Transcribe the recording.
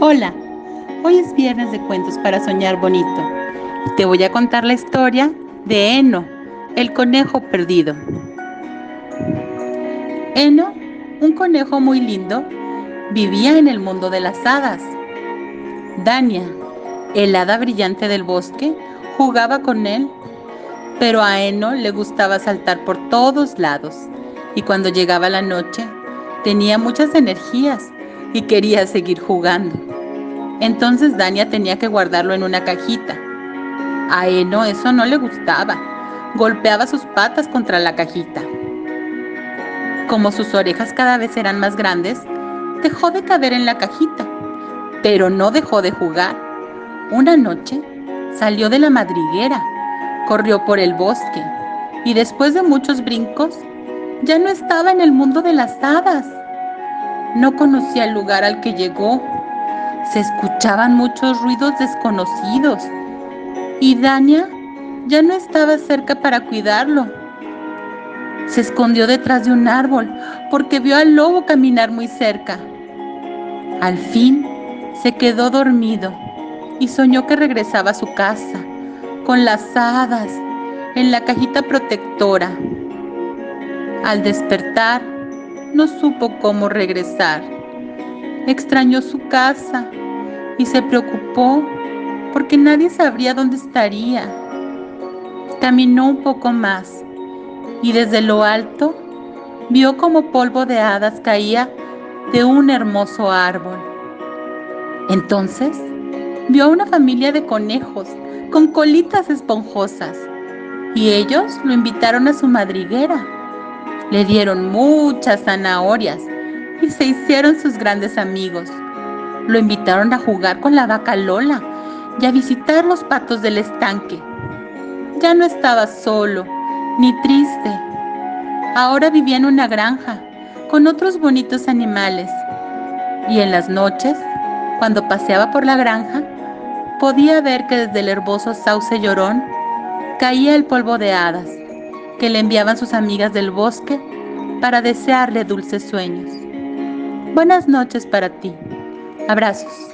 Hola, hoy es viernes de cuentos para soñar bonito. Te voy a contar la historia de Eno, el conejo perdido. Eno, un conejo muy lindo, vivía en el mundo de las hadas. Dania, el hada brillante del bosque, jugaba con él, pero a Eno le gustaba saltar por todos lados y cuando llegaba la noche tenía muchas energías y quería seguir jugando. Entonces Dania tenía que guardarlo en una cajita. A Eno eso no le gustaba. Golpeaba sus patas contra la cajita. Como sus orejas cada vez eran más grandes, dejó de caber en la cajita, pero no dejó de jugar. Una noche salió de la madriguera, corrió por el bosque y después de muchos brincos ya no estaba en el mundo de las hadas no conocía el lugar al que llegó. Se escuchaban muchos ruidos desconocidos y Dania ya no estaba cerca para cuidarlo. Se escondió detrás de un árbol porque vio al lobo caminar muy cerca. Al fin se quedó dormido y soñó que regresaba a su casa con las hadas en la cajita protectora. Al despertar, no supo cómo regresar. Extrañó su casa y se preocupó porque nadie sabría dónde estaría. Caminó un poco más y desde lo alto vio como polvo de hadas caía de un hermoso árbol. Entonces vio a una familia de conejos con colitas esponjosas y ellos lo invitaron a su madriguera le dieron muchas zanahorias y se hicieron sus grandes amigos. Lo invitaron a jugar con la vaca Lola y a visitar los patos del estanque. Ya no estaba solo ni triste. Ahora vivía en una granja con otros bonitos animales. Y en las noches, cuando paseaba por la granja, podía ver que desde el herboso sauce llorón caía el polvo de hadas que le enviaban sus amigas del bosque para desearle dulces sueños. Buenas noches para ti. Abrazos.